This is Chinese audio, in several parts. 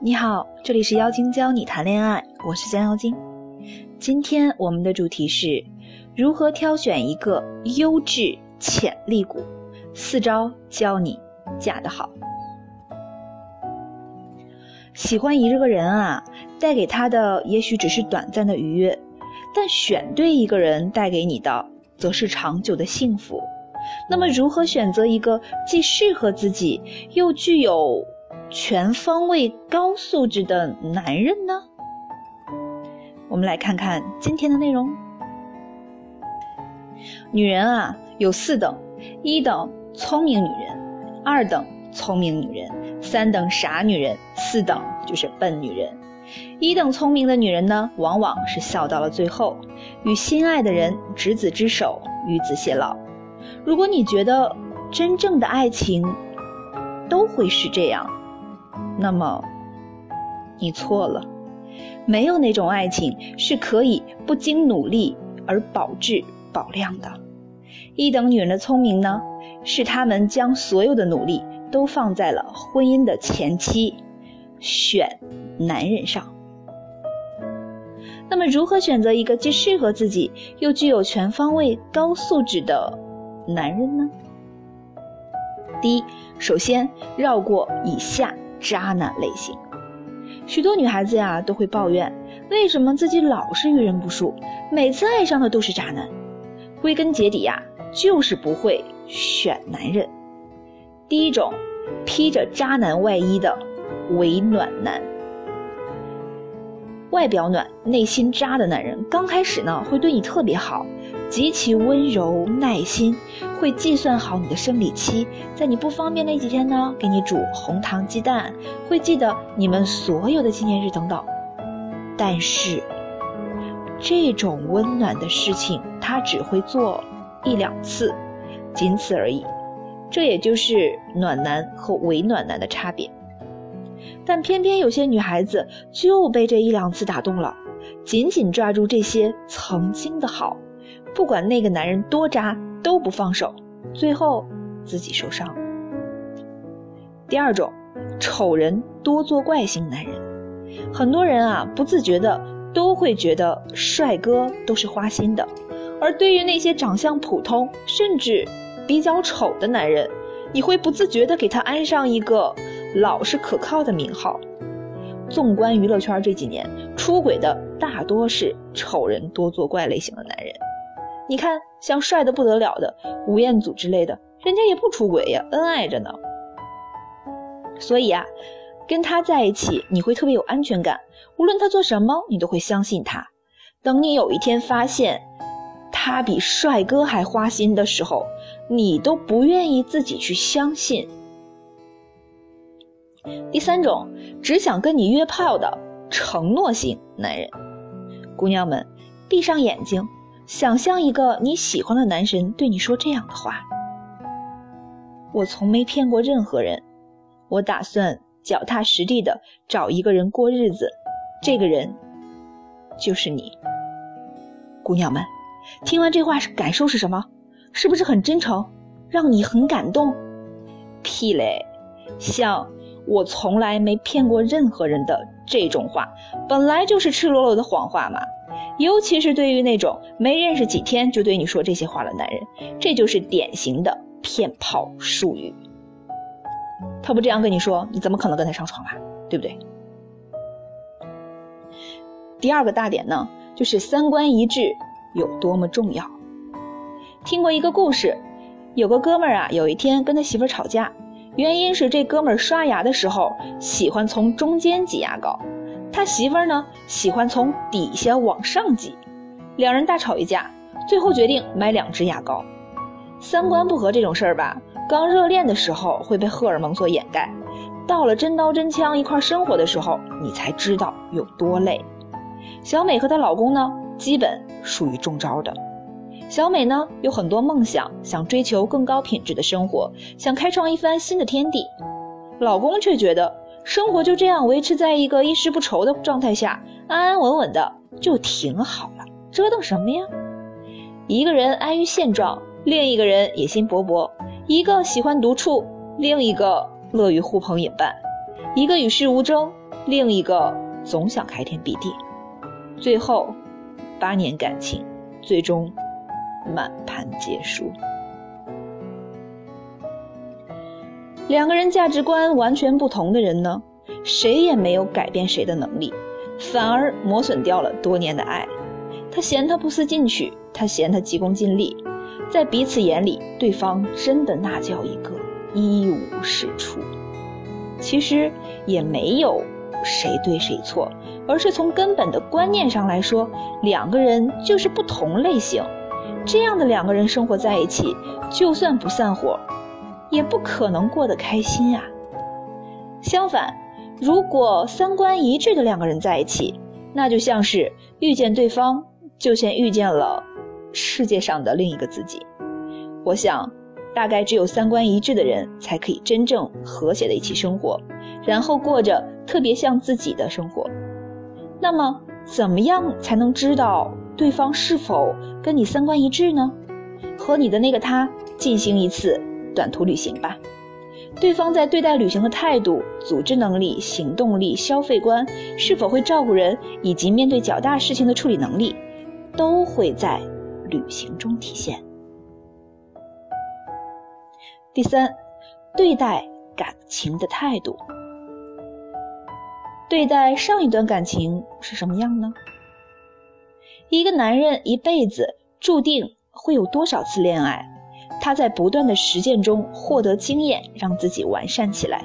你好，这里是妖精教你谈恋爱，我是江妖精。今天我们的主题是如何挑选一个优质潜力股，四招教你嫁得好。喜欢一个人啊，带给他的也许只是短暂的愉悦，但选对一个人带给你的，则是长久的幸福。那么，如何选择一个既适合自己又具有？全方位高素质的男人呢？我们来看看今天的内容。女人啊，有四等：一等聪明女人，二等聪明女人，三等傻女人，四等就是笨女人。一等聪明的女人呢，往往是笑到了最后，与心爱的人执子之手，与子偕老。如果你觉得真正的爱情都会是这样，那么，你错了，没有那种爱情是可以不经努力而保质保量的。一等女人的聪明呢，是她们将所有的努力都放在了婚姻的前期，选男人上。那么，如何选择一个既适合自己又具有全方位高素质的男人呢？第一，首先绕过以下。渣男类型，许多女孩子呀都会抱怨，为什么自己老是遇人不淑，每次爱上的都是渣男。归根结底呀，就是不会选男人。第一种，披着渣男外衣的伪暖男。外表暖、内心渣的男人，刚开始呢会对你特别好，极其温柔耐心，会计算好你的生理期，在你不方便那几天呢，给你煮红糖鸡蛋，会记得你们所有的纪念日等等。但是，这种温暖的事情他只会做一两次，仅此而已。这也就是暖男和伪暖男的差别。但偏偏有些女孩子就被这一两次打动了，紧紧抓住这些曾经的好，不管那个男人多渣都不放手，最后自己受伤。第二种，丑人多作怪型男人，很多人啊不自觉的都会觉得帅哥都是花心的，而对于那些长相普通甚至比较丑的男人，你会不自觉的给他安上一个。老实可靠的名号。纵观娱乐圈这几年，出轨的大多是丑人多作怪类型的男人。你看，像帅的不得了的吴彦祖之类的，人家也不出轨呀，恩爱着呢。所以啊，跟他在一起，你会特别有安全感。无论他做什么，你都会相信他。等你有一天发现他比帅哥还花心的时候，你都不愿意自己去相信。第三种，只想跟你约炮的承诺型男人，姑娘们，闭上眼睛，想象一个你喜欢的男神对你说这样的话：“我从没骗过任何人，我打算脚踏实地的找一个人过日子，这个人就是你。”姑娘们，听完这话是感受是什么？是不是很真诚，让你很感动？屁嘞，像。我从来没骗过任何人的这种话，本来就是赤裸裸的谎话嘛。尤其是对于那种没认识几天就对你说这些话的男人，这就是典型的骗炮术语。他不这样跟你说，你怎么可能跟他上床啊？对不对？第二个大点呢，就是三观一致有多么重要。听过一个故事，有个哥们儿啊，有一天跟他媳妇吵架。原因是这哥们儿刷牙的时候喜欢从中间挤牙膏，他媳妇儿呢喜欢从底下往上挤，两人大吵一架，最后决定买两支牙膏。三观不合这种事儿吧，刚热恋的时候会被荷尔蒙所掩盖，到了真刀真枪一块生活的时候，你才知道有多累。小美和她老公呢，基本属于中招的。小美呢有很多梦想，想追求更高品质的生活，想开创一番新的天地。老公却觉得生活就这样维持在一个衣食不愁的状态下，安安稳稳的就挺好了，折腾什么呀？一个人安于现状，另一个人野心勃勃；一个喜欢独处，另一个乐于呼朋引伴。一个与世无争，另一个总想开天辟地，最后八年感情最终满盘皆输。两个人价值观完全不同的人呢，谁也没有改变谁的能力，反而磨损掉了多年的爱。他嫌他不思进取，他嫌他急功近利，在彼此眼里，对方真的那叫一个一无是处。其实也没有谁对谁错，而是从根本的观念上来说，两个人就是不同类型。这样的两个人生活在一起，就算不散伙。也不可能过得开心啊。相反，如果三观一致的两个人在一起，那就像是遇见对方，就先遇见了世界上的另一个自己。我想，大概只有三观一致的人，才可以真正和谐的一起生活，然后过着特别像自己的生活。那么，怎么样才能知道对方是否跟你三观一致呢？和你的那个他进行一次。短途旅行吧，对方在对待旅行的态度、组织能力、行动力、消费观，是否会照顾人，以及面对较大事情的处理能力，都会在旅行中体现。第三，对待感情的态度。对待上一段感情是什么样呢？一个男人一辈子注定会有多少次恋爱？他在不断的实践中获得经验，让自己完善起来。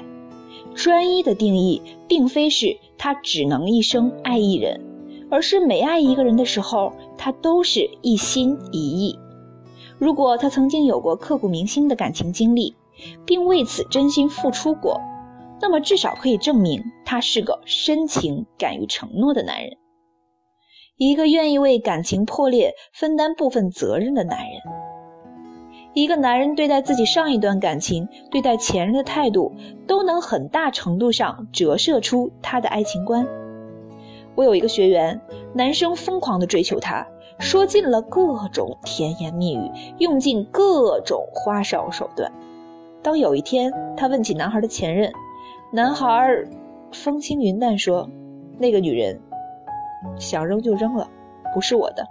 专一的定义，并非是他只能一生爱一人，而是每爱一个人的时候，他都是一心一意。如果他曾经有过刻骨铭心的感情经历，并为此真心付出过，那么至少可以证明他是个深情、敢于承诺的男人，一个愿意为感情破裂分担部分责任的男人。一个男人对待自己上一段感情、对待前任的态度，都能很大程度上折射出他的爱情观。我有一个学员，男生疯狂的追求她，说尽了各种甜言蜜语，用尽各种花哨手段。当有一天他问起男孩的前任，男孩风轻云淡说：“那个女人，想扔就扔了，不是我的，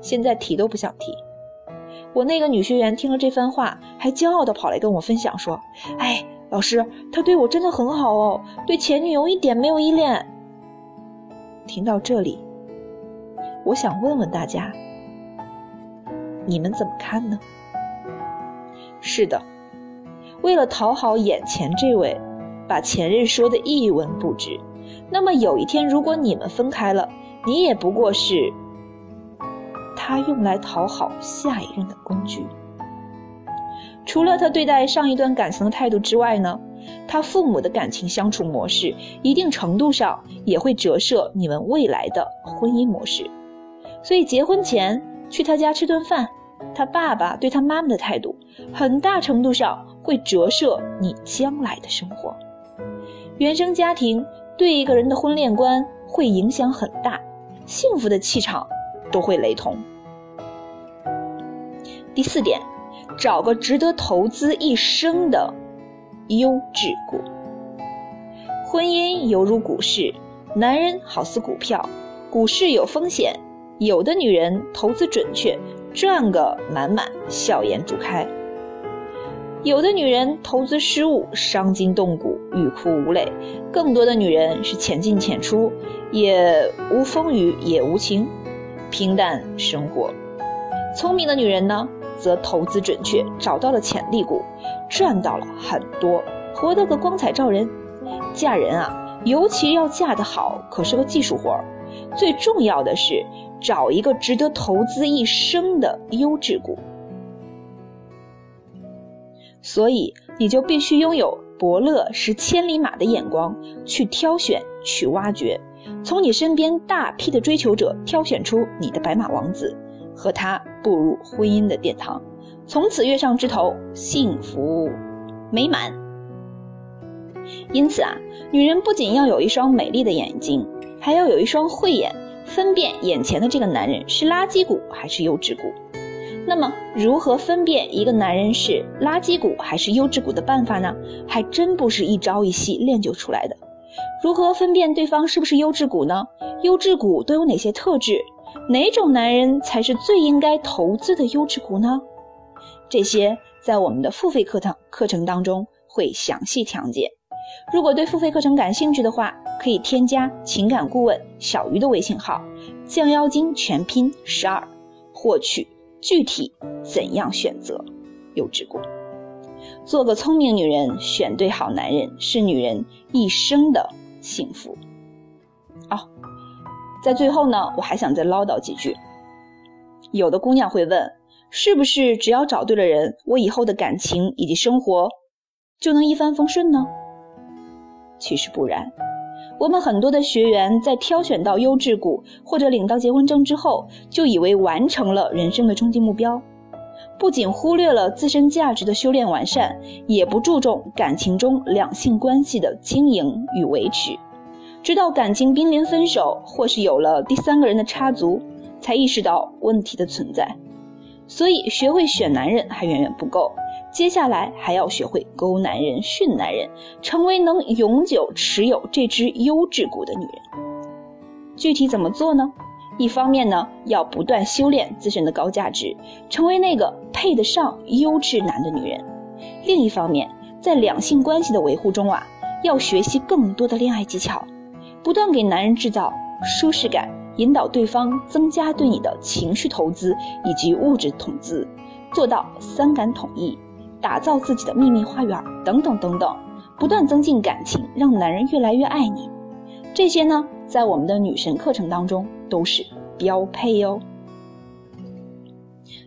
现在提都不想提。”我那个女学员听了这番话，还骄傲地跑来跟我分享说：“哎，老师，他对我真的很好哦，对前女友一点没有依恋。”听到这里，我想问问大家，你们怎么看呢？是的，为了讨好眼前这位，把前任说的一文不值，那么有一天如果你们分开了，你也不过是。他用来讨好下一任的工具。除了他对待上一段感情的态度之外呢，他父母的感情相处模式，一定程度上也会折射你们未来的婚姻模式。所以结婚前去他家吃顿饭，他爸爸对他妈妈的态度，很大程度上会折射你将来的生活。原生家庭对一个人的婚恋观会影响很大，幸福的气场都会雷同。第四点，找个值得投资一生的优质股。婚姻犹如股市，男人好似股票，股市有风险，有的女人投资准确，赚个满满，笑颜逐开；有的女人投资失误，伤筋动骨，欲哭无泪。更多的女人是浅进浅出，也无风雨也无晴，平淡生活。聪明的女人呢？则投资准确，找到了潜力股，赚到了很多，活得个光彩照人。嫁人啊，尤其要嫁得好，可是个技术活儿。最重要的是找一个值得投资一生的优质股。所以你就必须拥有伯乐识千里马的眼光，去挑选，去挖掘，从你身边大批的追求者挑选出你的白马王子。和他步入婚姻的殿堂，从此跃上枝头，幸福美满。因此啊，女人不仅要有一双美丽的眼睛，还要有一双慧眼，分辨眼前的这个男人是垃圾股还是优质股。那么，如何分辨一个男人是垃圾股还是优质股的办法呢？还真不是一朝一夕练就出来的。如何分辨对方是不是优质股呢？优质股都有哪些特质？哪种男人才是最应该投资的优质股呢？这些在我们的付费课堂课程当中会详细讲解。如果对付费课程感兴趣的话，可以添加情感顾问小鱼的微信号“降妖精全拼十二”，获取具体怎样选择优质股。做个聪明女人，选对好男人，是女人一生的幸福。哦，在最后呢，我还想再唠叨几句。有的姑娘会问，是不是只要找对了人，我以后的感情以及生活就能一帆风顺呢？其实不然，我们很多的学员在挑选到优质股或者领到结婚证之后，就以为完成了人生的终极目标，不仅忽略了自身价值的修炼完善，也不注重感情中两性关系的经营与维持，直到感情濒临分手或是有了第三个人的插足，才意识到问题的存在。所以，学会选男人还远远不够。接下来还要学会勾男人、训男人，成为能永久持有这只优质股的女人。具体怎么做呢？一方面呢，要不断修炼自身的高价值，成为那个配得上优质男的女人；另一方面，在两性关系的维护中啊，要学习更多的恋爱技巧，不断给男人制造舒适感，引导对方增加对你的情绪投资以及物质投资，做到三感统一。打造自己的秘密花园，等等等等，不断增进感情，让男人越来越爱你。这些呢，在我们的女神课程当中都是标配哦。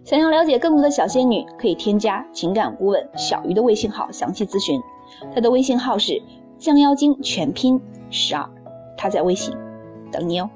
想要了解更多的小仙女，可以添加情感顾问小鱼的微信号详细咨询。她的微信号是降妖精全拼十二，她在微信等你哦。